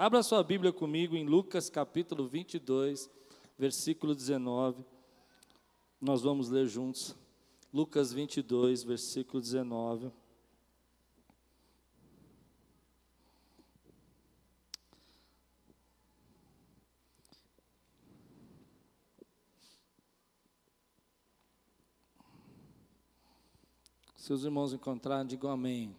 Abra sua Bíblia comigo em Lucas capítulo 22, versículo 19. Nós vamos ler juntos. Lucas 22, versículo 19. Se os irmãos encontrarem, digam amém.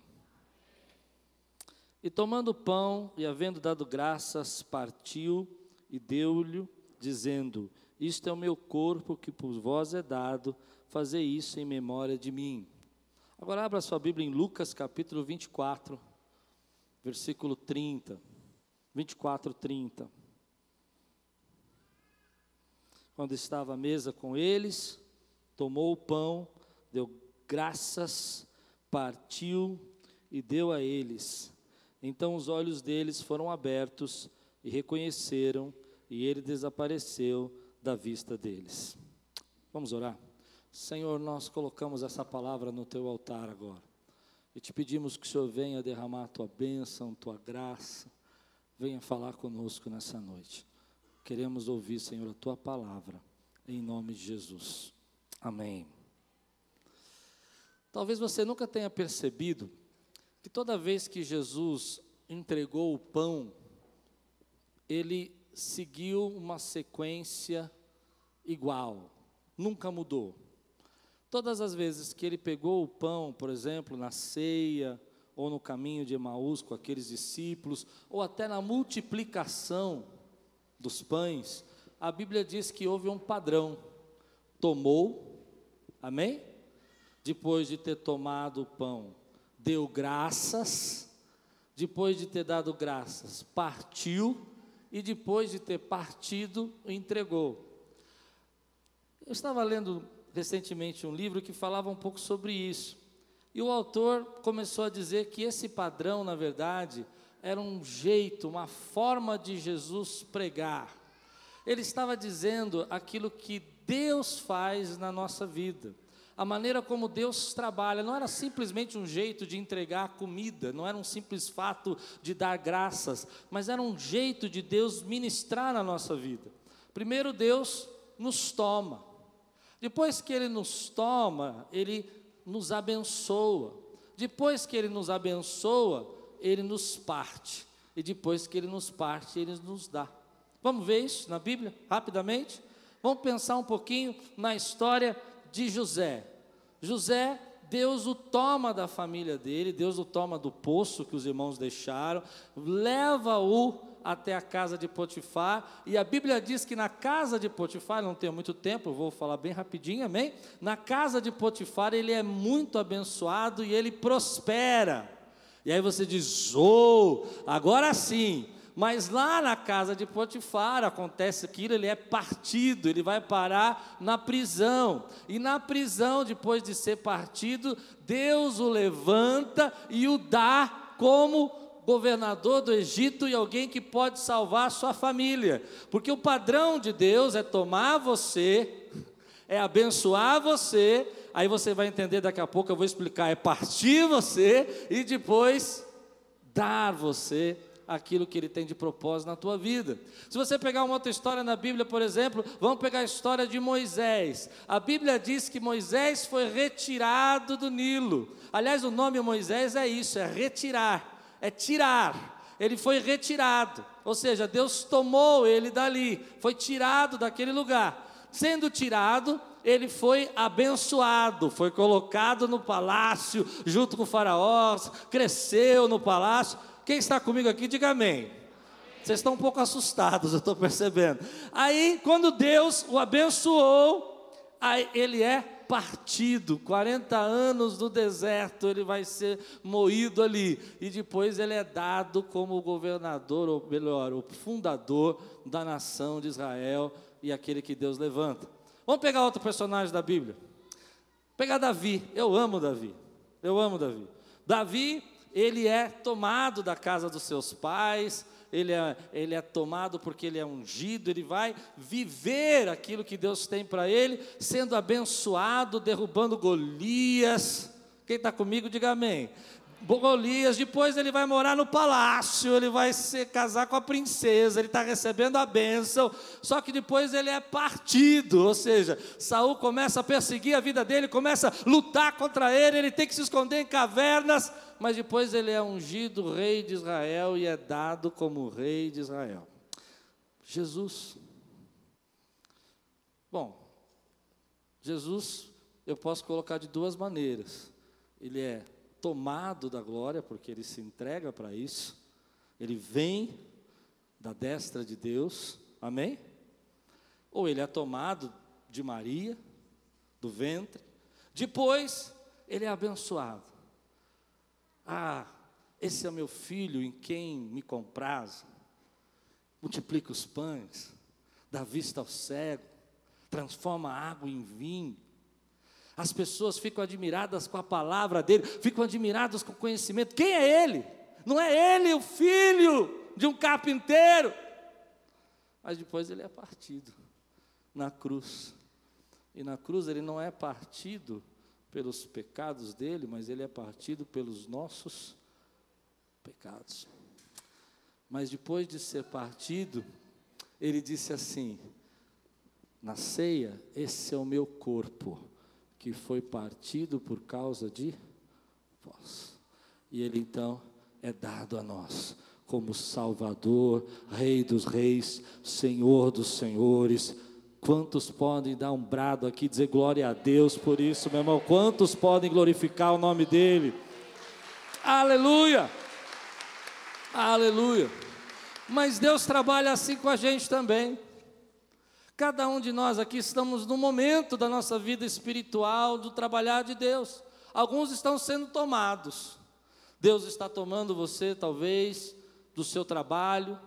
E tomando o pão e havendo dado graças, partiu e deu-lhe, dizendo: Isto é o meu corpo que por vós é dado, fazei isso em memória de mim. Agora abra sua Bíblia em Lucas capítulo 24, versículo 30. 24, 30. Quando estava à mesa com eles, tomou o pão, deu graças, partiu e deu a eles então os olhos deles foram abertos e reconheceram, e ele desapareceu da vista deles. Vamos orar? Senhor, nós colocamos essa palavra no teu altar agora. E te pedimos que o Senhor venha derramar a tua bênção, tua graça. Venha falar conosco nessa noite. Queremos ouvir, Senhor, a tua palavra. Em nome de Jesus. Amém. Talvez você nunca tenha percebido que toda vez que Jesus entregou o pão, ele seguiu uma sequência igual, nunca mudou. Todas as vezes que ele pegou o pão, por exemplo, na ceia, ou no caminho de Emaús com aqueles discípulos, ou até na multiplicação dos pães, a Bíblia diz que houve um padrão. Tomou, amém? Depois de ter tomado o pão, deu graças, depois de ter dado graças, partiu, e depois de ter partido, entregou. Eu estava lendo recentemente um livro que falava um pouco sobre isso. E o autor começou a dizer que esse padrão, na verdade, era um jeito, uma forma de Jesus pregar. Ele estava dizendo aquilo que Deus faz na nossa vida a maneira como Deus trabalha não era simplesmente um jeito de entregar comida, não era um simples fato de dar graças, mas era um jeito de Deus ministrar na nossa vida. Primeiro, Deus nos toma, depois que Ele nos toma, Ele nos abençoa, depois que Ele nos abençoa, Ele nos parte, e depois que Ele nos parte, Ele nos dá. Vamos ver isso na Bíblia, rapidamente? Vamos pensar um pouquinho na história de José. José, Deus o toma da família dele, Deus o toma do poço que os irmãos deixaram, leva-o até a casa de Potifar, e a Bíblia diz que na casa de Potifar, não tenho muito tempo, vou falar bem rapidinho, amém? Na casa de Potifar ele é muito abençoado e ele prospera. E aí você diz, oh, agora sim, mas lá na casa de Potifar acontece aquilo, ele é partido, ele vai parar na prisão. E na prisão, depois de ser partido, Deus o levanta e o dá como governador do Egito e alguém que pode salvar a sua família. Porque o padrão de Deus é tomar você, é abençoar você, aí você vai entender daqui a pouco, eu vou explicar, é partir você e depois dar você aquilo que Ele tem de propósito na tua vida. Se você pegar uma outra história na Bíblia, por exemplo, vamos pegar a história de Moisés. A Bíblia diz que Moisés foi retirado do Nilo. Aliás, o nome Moisés é isso, é retirar, é tirar. Ele foi retirado, ou seja, Deus tomou ele dali, foi tirado daquele lugar. Sendo tirado, ele foi abençoado, foi colocado no palácio junto com o faraó, cresceu no palácio. Quem está comigo aqui, diga amém. Vocês estão um pouco assustados, eu estou percebendo. Aí, quando Deus o abençoou, ele é partido, 40 anos no deserto, ele vai ser moído ali, e depois ele é dado como governador, ou melhor, o fundador da nação de Israel e aquele que Deus levanta. Vamos pegar outro personagem da Bíblia. Pegar Davi, eu amo Davi, eu amo Davi. Davi ele é tomado da casa dos seus pais, ele é, ele é tomado porque ele é ungido, ele vai viver aquilo que Deus tem para ele, sendo abençoado, derrubando Golias. Quem está comigo, diga amém. Golias, depois ele vai morar no palácio, ele vai se casar com a princesa, ele está recebendo a bênção, só que depois ele é partido, ou seja, Saul começa a perseguir a vida dele, começa a lutar contra ele, ele tem que se esconder em cavernas, mas depois ele é ungido rei de Israel e é dado como rei de Israel. Jesus. Bom, Jesus eu posso colocar de duas maneiras. Ele é tomado da glória, porque ele se entrega para isso. Ele vem da destra de Deus, amém? Ou ele é tomado de Maria, do ventre. Depois, ele é abençoado. Ah, esse é meu filho em quem me compraz. Multiplica os pães, dá vista ao cego, transforma a água em vinho. As pessoas ficam admiradas com a palavra dele, ficam admiradas com o conhecimento. Quem é ele? Não é ele o filho de um carpinteiro. Mas depois ele é partido na cruz. E na cruz ele não é partido pelos pecados dele, mas ele é partido pelos nossos pecados. Mas depois de ser partido, ele disse assim: na ceia, esse é o meu corpo, que foi partido por causa de vós. E ele então é dado a nós como Salvador, Rei dos Reis, Senhor dos Senhores Quantos podem dar um brado aqui, dizer glória a Deus por isso, meu irmão? Quantos podem glorificar o nome dEle? Aleluia! Aleluia! Mas Deus trabalha assim com a gente também. Cada um de nós aqui estamos no momento da nossa vida espiritual, do trabalhar de Deus. Alguns estão sendo tomados. Deus está tomando você, talvez, do seu trabalho,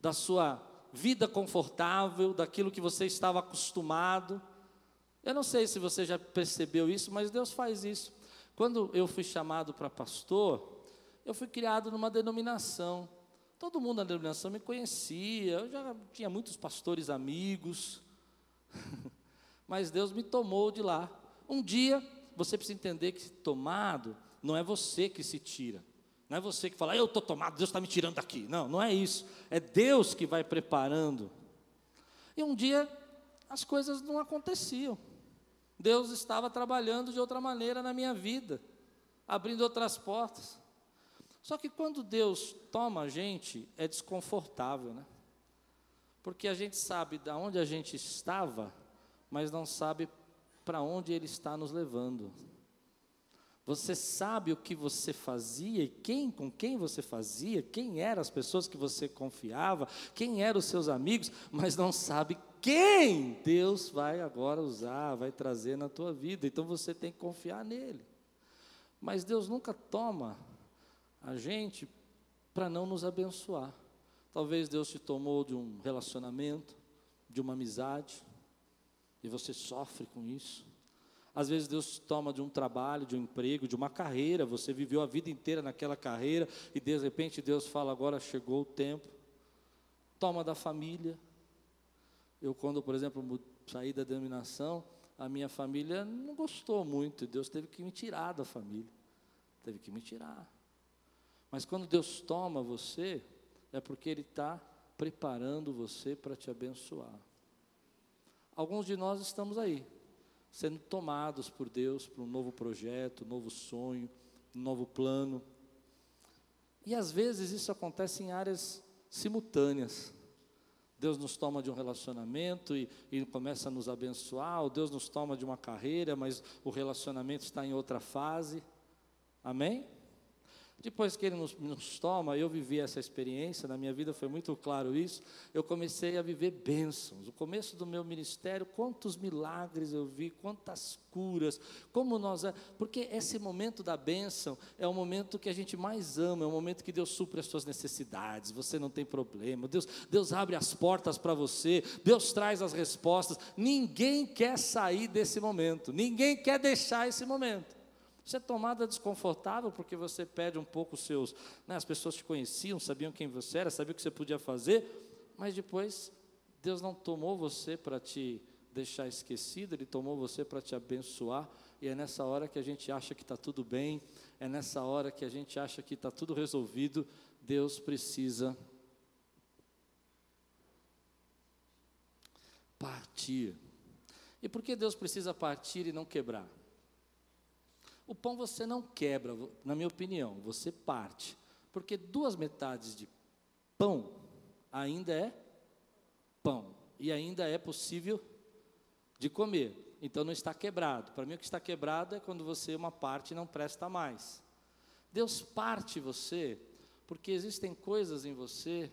da sua vida confortável, daquilo que você estava acostumado. Eu não sei se você já percebeu isso, mas Deus faz isso. Quando eu fui chamado para pastor, eu fui criado numa denominação. Todo mundo na denominação me conhecia, eu já tinha muitos pastores amigos, mas Deus me tomou de lá. Um dia, você precisa entender que tomado não é você que se tira, não é você que fala, eu estou tomado, Deus está me tirando daqui. Não, não é isso. É Deus que vai preparando. E um dia as coisas não aconteciam. Deus estava trabalhando de outra maneira na minha vida, abrindo outras portas. Só que quando Deus toma a gente, é desconfortável, né? Porque a gente sabe de onde a gente estava, mas não sabe para onde Ele está nos levando. Você sabe o que você fazia e quem, com quem você fazia, quem eram as pessoas que você confiava, quem eram os seus amigos, mas não sabe quem Deus vai agora usar, vai trazer na tua vida. Então você tem que confiar nele. Mas Deus nunca toma a gente para não nos abençoar. Talvez Deus te tomou de um relacionamento, de uma amizade, e você sofre com isso. Às vezes Deus toma de um trabalho, de um emprego, de uma carreira, você viveu a vida inteira naquela carreira e de repente Deus fala: agora chegou o tempo. Toma da família. Eu, quando, por exemplo, saí da denominação, a minha família não gostou muito, Deus teve que me tirar da família. Teve que me tirar. Mas quando Deus toma você, é porque Ele está preparando você para te abençoar. Alguns de nós estamos aí, sendo tomados por Deus para um novo projeto, um novo sonho, um novo plano. E às vezes isso acontece em áreas simultâneas. Deus nos toma de um relacionamento e, e, começa a nos abençoar, ou Deus nos toma de uma carreira, mas o relacionamento está em outra fase. Amém? Depois que ele nos, nos, toma, eu vivi essa experiência, na minha vida foi muito claro isso. Eu comecei a viver bênçãos. O começo do meu ministério, quantos milagres eu vi, quantas curas, como nós. É, porque esse momento da bênção é o momento que a gente mais ama, é o momento que Deus supre as suas necessidades, você não tem problema. Deus, Deus abre as portas para você, Deus traz as respostas. Ninguém quer sair desse momento, ninguém quer deixar esse momento. Você é tomada desconfortável porque você perde um pouco os seus. Né, as pessoas te conheciam, sabiam quem você era, sabiam o que você podia fazer, mas depois Deus não tomou você para te deixar esquecido, Ele tomou você para te abençoar, e é nessa hora que a gente acha que está tudo bem, é nessa hora que a gente acha que está tudo resolvido, Deus precisa partir. E por que Deus precisa partir e não quebrar? O pão você não quebra, na minha opinião, você parte. Porque duas metades de pão ainda é pão. E ainda é possível de comer. Então não está quebrado. Para mim, o que está quebrado é quando você, uma parte, não presta mais. Deus parte você, porque existem coisas em você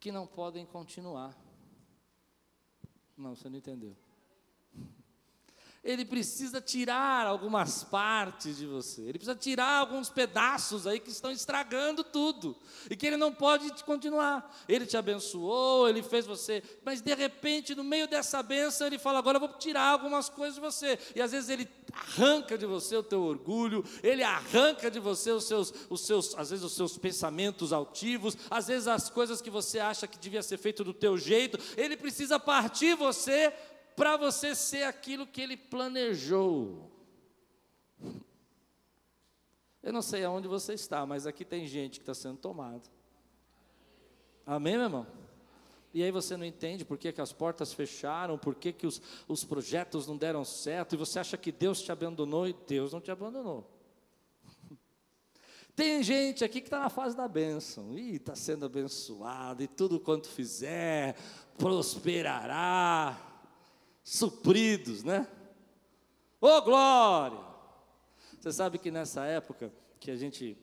que não podem continuar. Não, você não entendeu. Ele precisa tirar algumas partes de você. Ele precisa tirar alguns pedaços aí que estão estragando tudo. E que ele não pode continuar. Ele te abençoou, ele fez você. Mas de repente, no meio dessa benção, ele fala: agora eu vou tirar algumas coisas de você. E às vezes ele arranca de você o teu orgulho, ele arranca de você os seus, os seus, às vezes os seus pensamentos altivos, às vezes as coisas que você acha que devia ser feito do teu jeito. Ele precisa partir você para você ser aquilo que ele planejou. Eu não sei aonde você está, mas aqui tem gente que está sendo tomada. Amém, meu irmão? E aí você não entende por que, que as portas fecharam, por que, que os, os projetos não deram certo, e você acha que Deus te abandonou, e Deus não te abandonou. Tem gente aqui que está na fase da bênção, e está sendo abençoado, e tudo quanto fizer, prosperará supridos, né? Ô oh, glória! Você sabe que nessa época que a gente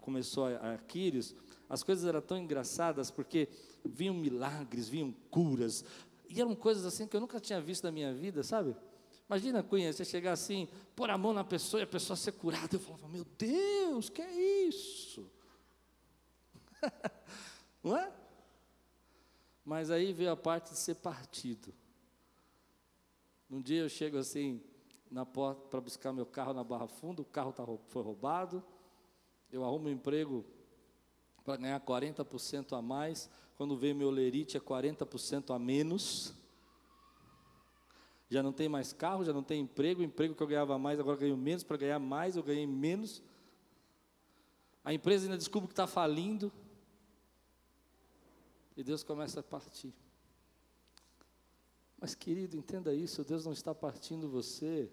começou a Aquiles, as coisas eram tão engraçadas porque vinham milagres, vinham curas, e eram coisas assim que eu nunca tinha visto na minha vida, sabe? Imagina, Cunha, você chegar assim, pôr a mão na pessoa e a pessoa ser curada. Eu falava, meu Deus, que é isso? Não é? Mas aí veio a parte de ser partido. Um dia eu chego assim na porta para buscar meu carro na Barra Funda, o carro tá, foi roubado, eu arrumo um emprego para ganhar 40% a mais, quando vem meu lerite é 40% a menos. Já não tem mais carro, já não tem emprego, o emprego que eu ganhava mais, agora ganho menos, para ganhar mais eu ganhei menos. A empresa ainda descobre que está falindo. E Deus começa a partir. Mas, querido, entenda isso: Deus não está partindo você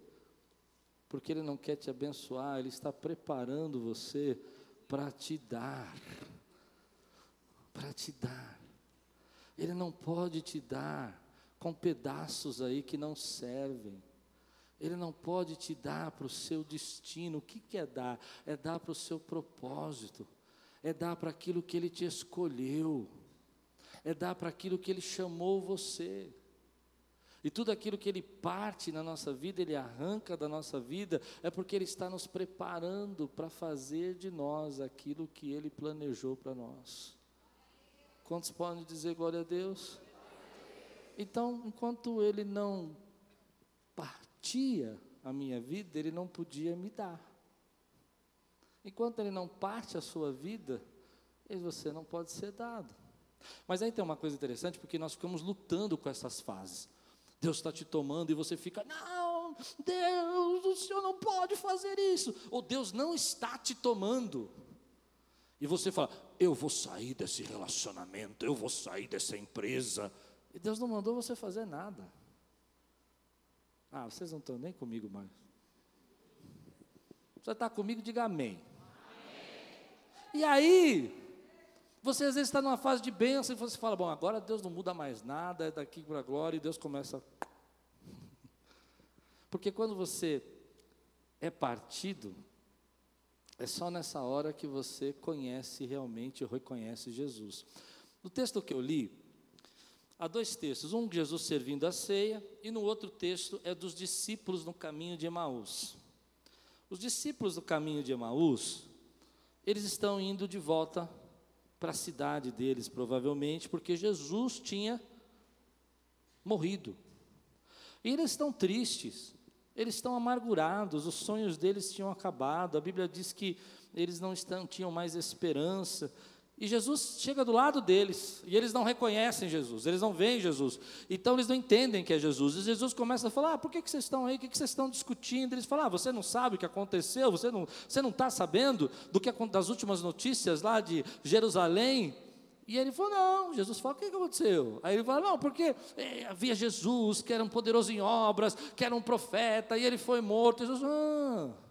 porque Ele não quer te abençoar, Ele está preparando você para te dar. Para te dar. Ele não pode te dar com pedaços aí que não servem. Ele não pode te dar para o seu destino. O que, que é dar? É dar para o seu propósito. É dar para aquilo que Ele te escolheu. É dar para aquilo que Ele chamou você. E tudo aquilo que Ele parte na nossa vida, Ele arranca da nossa vida, é porque Ele está nos preparando para fazer de nós aquilo que Ele planejou para nós. Quantos podem dizer glória a Deus? Então, enquanto Ele não partia a minha vida, Ele não podia me dar. Enquanto Ele não parte a sua vida, você não pode ser dado. Mas aí tem uma coisa interessante, porque nós ficamos lutando com essas fases. Deus está te tomando e você fica, não, Deus, o Senhor não pode fazer isso. Ou Deus não está te tomando. E você fala, eu vou sair desse relacionamento, eu vou sair dessa empresa. E Deus não mandou você fazer nada. Ah, vocês não estão nem comigo mais. Você está comigo, diga amém. amém. E aí, você às vezes está numa fase de bênção e você fala, bom, agora Deus não muda mais nada, é daqui para a glória, e Deus começa. Porque quando você é partido, é só nessa hora que você conhece realmente, reconhece Jesus. No texto que eu li, há dois textos, um de Jesus servindo a ceia, e no outro texto é dos discípulos no caminho de Emaús. Os discípulos do caminho de Emaús, eles estão indo de volta para a cidade deles, provavelmente, porque Jesus tinha morrido. E eles estão tristes, eles estão amargurados, os sonhos deles tinham acabado. A Bíblia diz que eles não estão, tinham mais esperança. E Jesus chega do lado deles, e eles não reconhecem Jesus, eles não veem Jesus, então eles não entendem que é Jesus. E Jesus começa a falar: ah, por que, que vocês estão aí? O que, que vocês estão discutindo? Eles falam: ah, você não sabe o que aconteceu, você não está você não tá sabendo do que das últimas notícias lá de Jerusalém. E ele falou: não, Jesus fala: o que, que aconteceu? Aí ele fala: não, porque é, havia Jesus, que era um poderoso em obras, que era um profeta, e ele foi morto. Jesus, ah.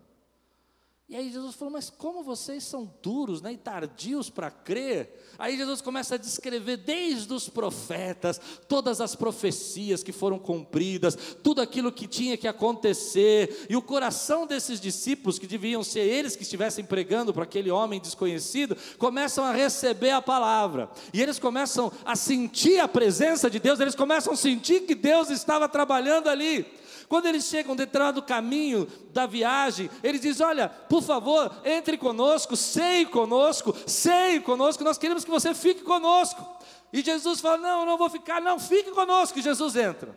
E aí Jesus falou: Mas como vocês são duros né, e tardios para crer? Aí Jesus começa a descrever desde os profetas, todas as profecias que foram cumpridas, tudo aquilo que tinha que acontecer, e o coração desses discípulos, que deviam ser eles que estivessem pregando para aquele homem desconhecido, começam a receber a palavra, e eles começam a sentir a presença de Deus, eles começam a sentir que Deus estava trabalhando ali. Quando eles chegam dentro do caminho da viagem, eles dizem: Olha, por favor, entre conosco, seie conosco, seie conosco, nós queremos que você fique conosco. E Jesus fala: Não, eu não vou ficar, não, fique conosco. E Jesus entra.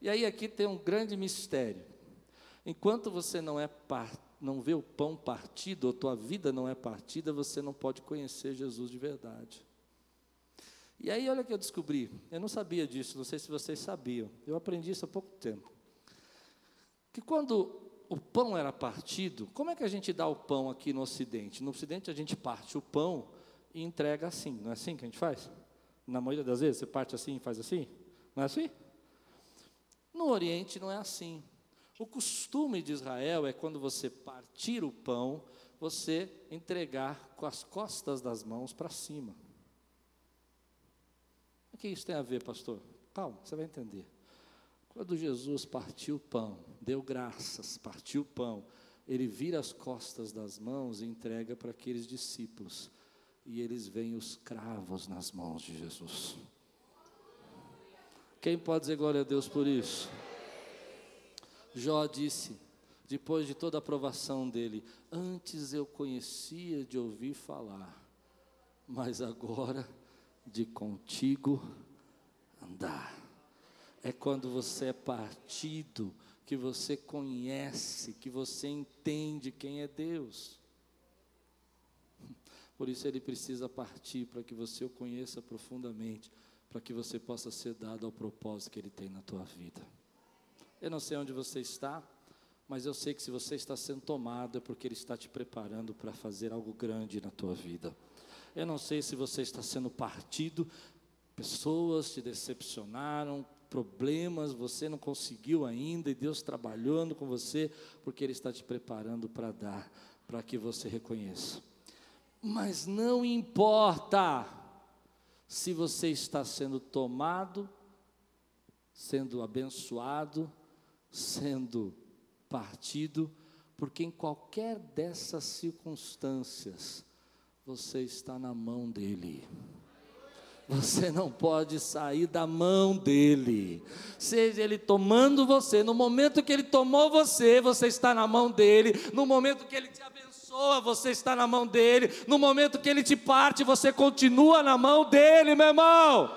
E aí aqui tem um grande mistério. Enquanto você não é não vê o pão partido, ou tua vida não é partida, você não pode conhecer Jesus de verdade. E aí, olha o que eu descobri. Eu não sabia disso, não sei se vocês sabiam. Eu aprendi isso há pouco tempo que quando o pão era partido, como é que a gente dá o pão aqui no Ocidente? No Ocidente a gente parte o pão e entrega assim, não é assim que a gente faz? Na maioria das vezes você parte assim e faz assim? Não é assim? No Oriente não é assim. O costume de Israel é quando você partir o pão, você entregar com as costas das mãos para cima. O que isso tem a ver, pastor? Calma, você vai entender. Quando Jesus partiu o pão, deu graças, partiu o pão, ele vira as costas das mãos e entrega para aqueles discípulos. E eles veem os cravos nas mãos de Jesus. Quem pode dizer glória a Deus por isso? Jó disse, depois de toda a aprovação dele: Antes eu conhecia de ouvir falar, mas agora de contigo andar é quando você é partido, que você conhece, que você entende quem é Deus. Por isso ele precisa partir para que você o conheça profundamente, para que você possa ser dado ao propósito que ele tem na tua vida. Eu não sei onde você está, mas eu sei que se você está sendo tomado é porque ele está te preparando para fazer algo grande na tua vida. Eu não sei se você está sendo partido, pessoas te decepcionaram, problemas, você não conseguiu ainda, e Deus trabalhando com você, porque Ele está te preparando para dar, para que você reconheça. Mas não importa se você está sendo tomado, sendo abençoado, sendo partido, porque em qualquer dessas circunstâncias, você está na mão dEle. Você não pode sair da mão dele. Seja ele tomando você, no momento que ele tomou você, você está na mão dele. No momento que ele te abençoa, você está na mão dele. No momento que ele te parte, você continua na mão dele, meu irmão.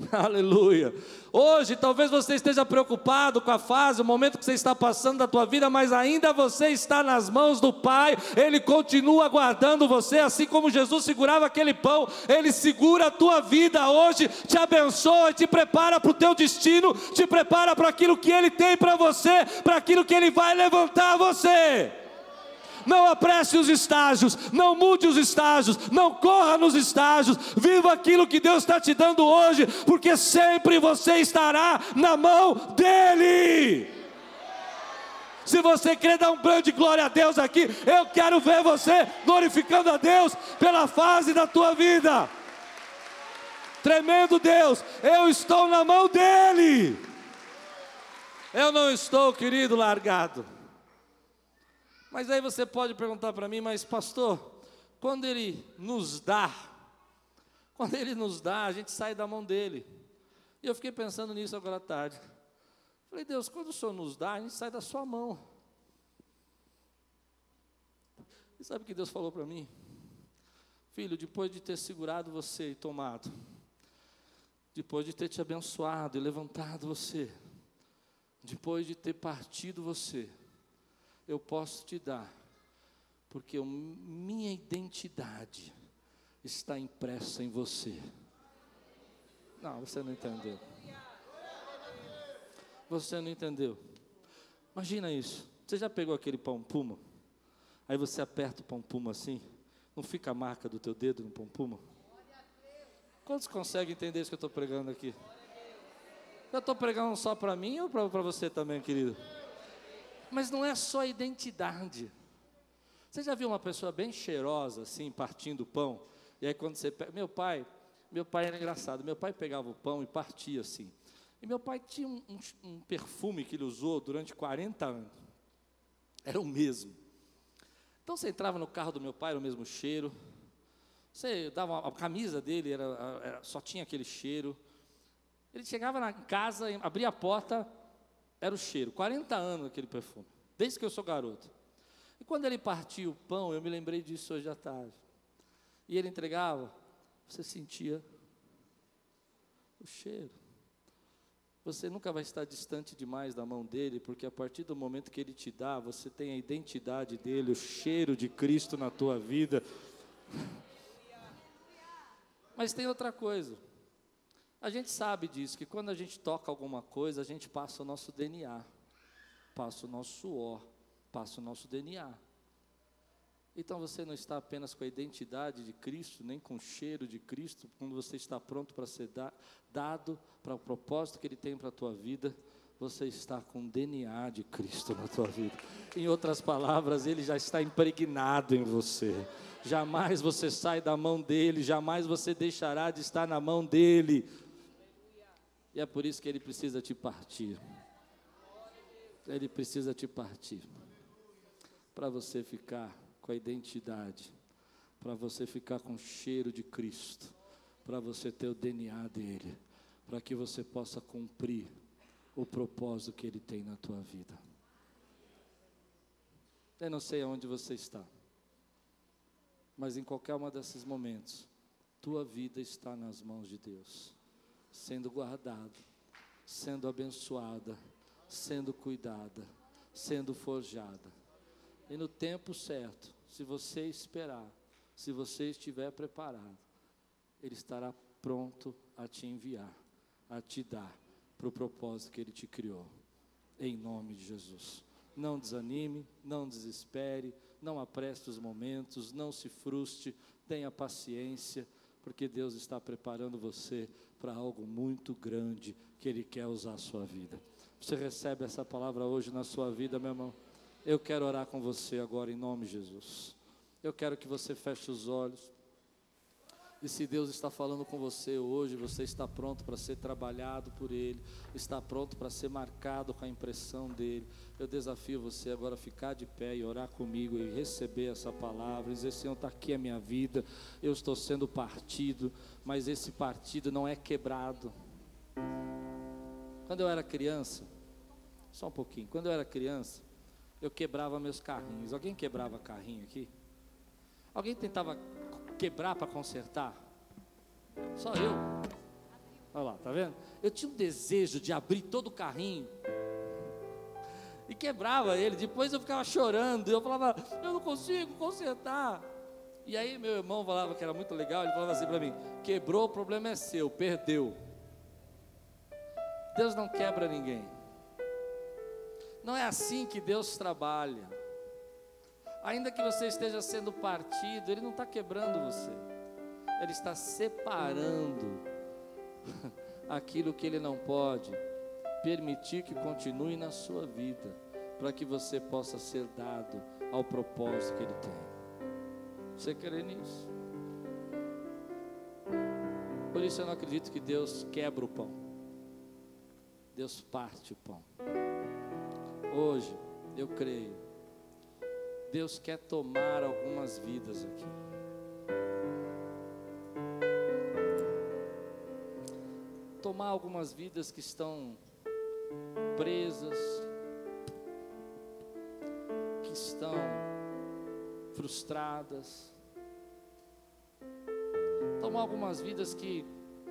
Aleluia. Hoje, talvez você esteja preocupado com a fase, o momento que você está passando da tua vida, mas ainda você está nas mãos do Pai, Ele continua guardando você, assim como Jesus segurava aquele pão, Ele segura a tua vida hoje, te abençoa, te prepara para o teu destino, te prepara para aquilo que Ele tem para você, para aquilo que Ele vai levantar você não apresse os estágios, não mude os estágios, não corra nos estágios, viva aquilo que Deus está te dando hoje, porque sempre você estará na mão dEle. Se você quer dar um grande glória a Deus aqui, eu quero ver você glorificando a Deus pela fase da tua vida. Tremendo Deus, eu estou na mão dEle. Eu não estou, querido, largado. Mas aí você pode perguntar para mim, mas pastor, quando ele nos dá, quando ele nos dá, a gente sai da mão dele. E eu fiquei pensando nisso agora à tarde. Falei, Deus, quando o Senhor nos dá, a gente sai da sua mão. E sabe o que Deus falou para mim? Filho, depois de ter segurado você e tomado, depois de ter te abençoado e levantado você, depois de ter partido você, eu posso te dar, porque minha identidade está impressa em você. Não, você não entendeu. Você não entendeu. Imagina isso. Você já pegou aquele pão puma? Aí você aperta o pão puma assim, não fica a marca do teu dedo no pão puma? Quantos conseguem entender isso que eu estou pregando aqui? Eu estou pregando só para mim ou para você também, querido? Mas não é só identidade. Você já viu uma pessoa bem cheirosa, assim, partindo o pão? E aí quando você pega. Meu pai, meu pai era engraçado. Meu pai pegava o pão e partia assim. E meu pai tinha um, um, um perfume que ele usou durante 40 anos. Era o mesmo. Então você entrava no carro do meu pai, era o mesmo cheiro. Você dava uma, a camisa dele, era, era, só tinha aquele cheiro. Ele chegava na casa, abria a porta, era o cheiro. 40 anos aquele perfume, desde que eu sou garoto. E quando ele partia o pão, eu me lembrei disso hoje à tarde. E ele entregava, você sentia o cheiro. Você nunca vai estar distante demais da mão dele, porque a partir do momento que ele te dá, você tem a identidade dele, o cheiro de Cristo na tua vida. Mas tem outra coisa. A gente sabe disso, que quando a gente toca alguma coisa, a gente passa o nosso DNA, passa o nosso suor, passa o nosso DNA. Então você não está apenas com a identidade de Cristo, nem com o cheiro de Cristo, quando você está pronto para ser da, dado para o propósito que Ele tem para a tua vida, você está com o DNA de Cristo na tua vida. Em outras palavras, Ele já está impregnado em você. Jamais você sai da mão dele, jamais você deixará de estar na mão dele. E é por isso que ele precisa te partir. Ele precisa te partir. Para você ficar com a identidade, para você ficar com o cheiro de Cristo, para você ter o DNA dele, para que você possa cumprir o propósito que ele tem na tua vida. Eu não sei aonde você está, mas em qualquer um desses momentos, tua vida está nas mãos de Deus sendo guardada, sendo abençoada, sendo cuidada, sendo forjada. E no tempo certo, se você esperar, se você estiver preparado, Ele estará pronto a te enviar, a te dar para o propósito que Ele te criou. Em nome de Jesus. Não desanime, não desespere, não apreste os momentos, não se frustre, tenha paciência, porque Deus está preparando você para algo muito grande que Ele quer usar a sua vida. Você recebe essa palavra hoje na sua vida, meu irmão? Eu quero orar com você agora em nome de Jesus. Eu quero que você feche os olhos. E se Deus está falando com você hoje, você está pronto para ser trabalhado por Ele, está pronto para ser marcado com a impressão dEle. Eu desafio você agora a ficar de pé e orar comigo e receber essa palavra, dizer: Senhor, está aqui a minha vida, eu estou sendo partido, mas esse partido não é quebrado. Quando eu era criança, só um pouquinho, quando eu era criança, eu quebrava meus carrinhos. Alguém quebrava carrinho aqui? Alguém tentava quebrar para consertar? Só eu. Olha lá, tá vendo? Eu tinha um desejo de abrir todo o carrinho e quebrava ele. Depois eu ficava chorando. Eu falava, eu não consigo consertar. E aí meu irmão falava que era muito legal. Ele falava assim para mim: quebrou, o problema é seu, perdeu. Deus não quebra ninguém. Não é assim que Deus trabalha. Ainda que você esteja sendo partido, Ele não está quebrando você, Ele está separando aquilo que Ele não pode permitir que continue na sua vida, para que você possa ser dado ao propósito que Ele tem. Você crê nisso? Por isso eu não acredito que Deus quebra o pão. Deus parte o pão. Hoje eu creio Deus quer tomar algumas vidas aqui. Tomar algumas vidas que estão presas, que estão frustradas. Tomar algumas vidas que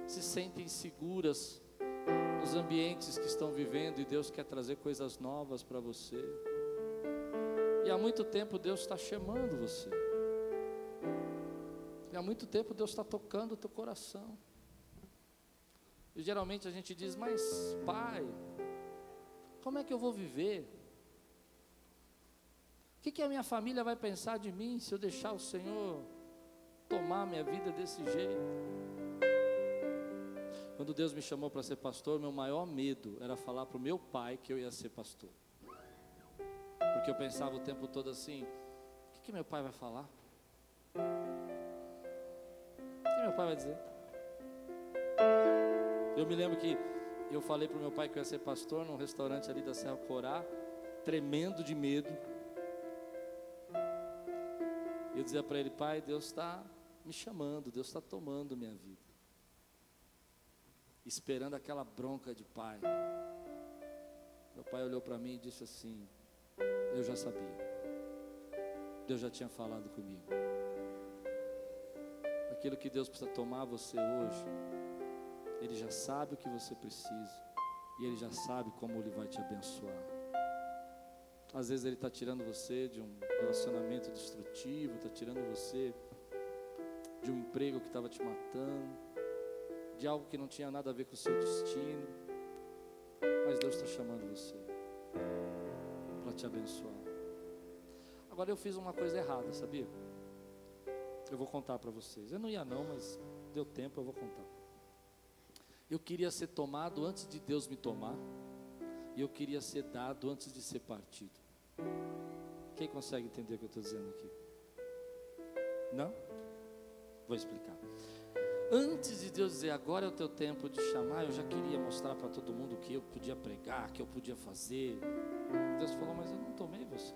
se sentem seguras nos ambientes que estão vivendo e Deus quer trazer coisas novas para você. E há muito tempo Deus está chamando você. E há muito tempo Deus está tocando o teu coração. E geralmente a gente diz, mas pai, como é que eu vou viver? O que, que a minha família vai pensar de mim se eu deixar o Senhor tomar minha vida desse jeito? Quando Deus me chamou para ser pastor, meu maior medo era falar para o meu pai que eu ia ser pastor. Porque eu pensava o tempo todo assim: o que, que meu pai vai falar? O que meu pai vai dizer? Eu me lembro que eu falei para o meu pai que eu ia ser pastor num restaurante ali da Serra Corá, tremendo de medo. Eu dizia para ele, pai, Deus está me chamando, Deus está tomando minha vida. Esperando aquela bronca de pai. Meu pai olhou para mim e disse assim: Eu já sabia. Deus já tinha falado comigo. Aquilo que Deus precisa tomar você hoje, Ele já sabe o que você precisa. E Ele já sabe como Ele vai te abençoar. Às vezes Ele está tirando você de um relacionamento destrutivo, está tirando você de um emprego que estava te matando, de algo que não tinha nada a ver com o seu destino. Mas Deus está chamando você te abençoar. Agora eu fiz uma coisa errada, sabia? Eu vou contar para vocês. Eu não ia não, mas deu tempo, eu vou contar. Eu queria ser tomado antes de Deus me tomar. E eu queria ser dado antes de ser partido. Quem consegue entender o que eu estou dizendo aqui? Não? Vou explicar. Antes de Deus dizer agora é o teu tempo de chamar, eu já queria mostrar para todo mundo que eu podia pregar, que eu podia fazer. Deus falou, mas eu não tomei você.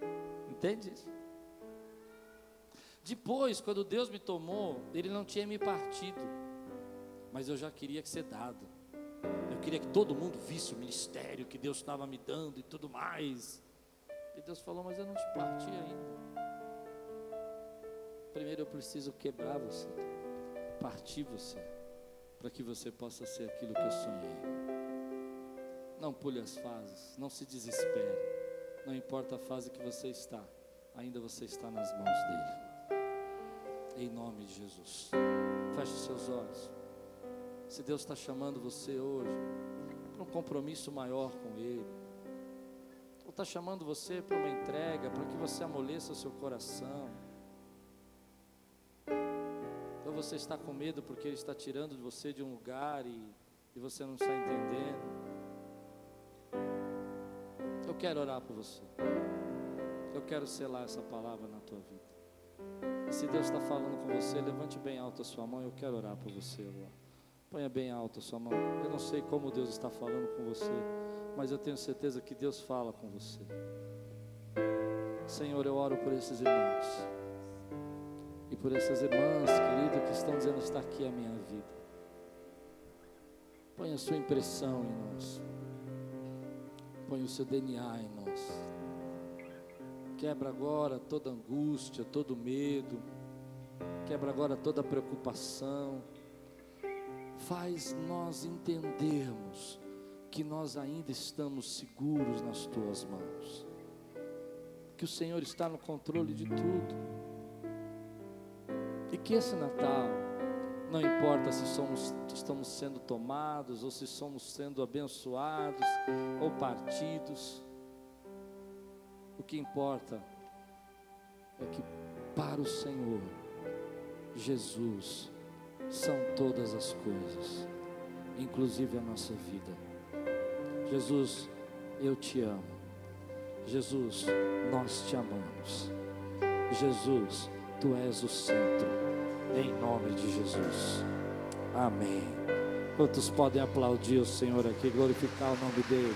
Entende isso? Depois, quando Deus me tomou, Ele não tinha me partido, mas eu já queria ser dado. Eu queria que todo mundo visse o ministério que Deus estava me dando e tudo mais. E Deus falou: Mas eu não te parti ainda. Primeiro eu preciso quebrar você, partir você, para que você possa ser aquilo que eu sonhei. Não pule as fases, não se desespere. Não importa a fase que você está, ainda você está nas mãos dele. Em nome de Jesus. Feche seus olhos. Se Deus está chamando você hoje para um compromisso maior com Ele, ou está chamando você para uma entrega, para que você amoleça o seu coração, ou você está com medo porque Ele está tirando você de um lugar e, e você não está entendendo. Quero orar por você. Eu quero selar essa palavra na tua vida. E se Deus está falando com você, levante bem alto a sua mão. Eu quero orar por você agora. Ponha bem alto a sua mão. Eu não sei como Deus está falando com você, mas eu tenho certeza que Deus fala com você. Senhor, eu oro por esses irmãos e por essas irmãs, querido, que estão dizendo: está aqui a minha vida. Põe a sua impressão em nós põe o seu DNA em nós. Quebra agora toda angústia, todo medo. Quebra agora toda preocupação. Faz nós entendermos que nós ainda estamos seguros nas tuas mãos. Que o Senhor está no controle de tudo. E que esse Natal não importa se somos, estamos sendo tomados ou se somos sendo abençoados ou partidos. O que importa é que para o Senhor, Jesus, são todas as coisas, inclusive a nossa vida. Jesus, eu te amo. Jesus, nós te amamos. Jesus, tu és o centro em nome de Jesus. Amém. Quantos podem aplaudir o Senhor aqui, glorificar o nome dEle?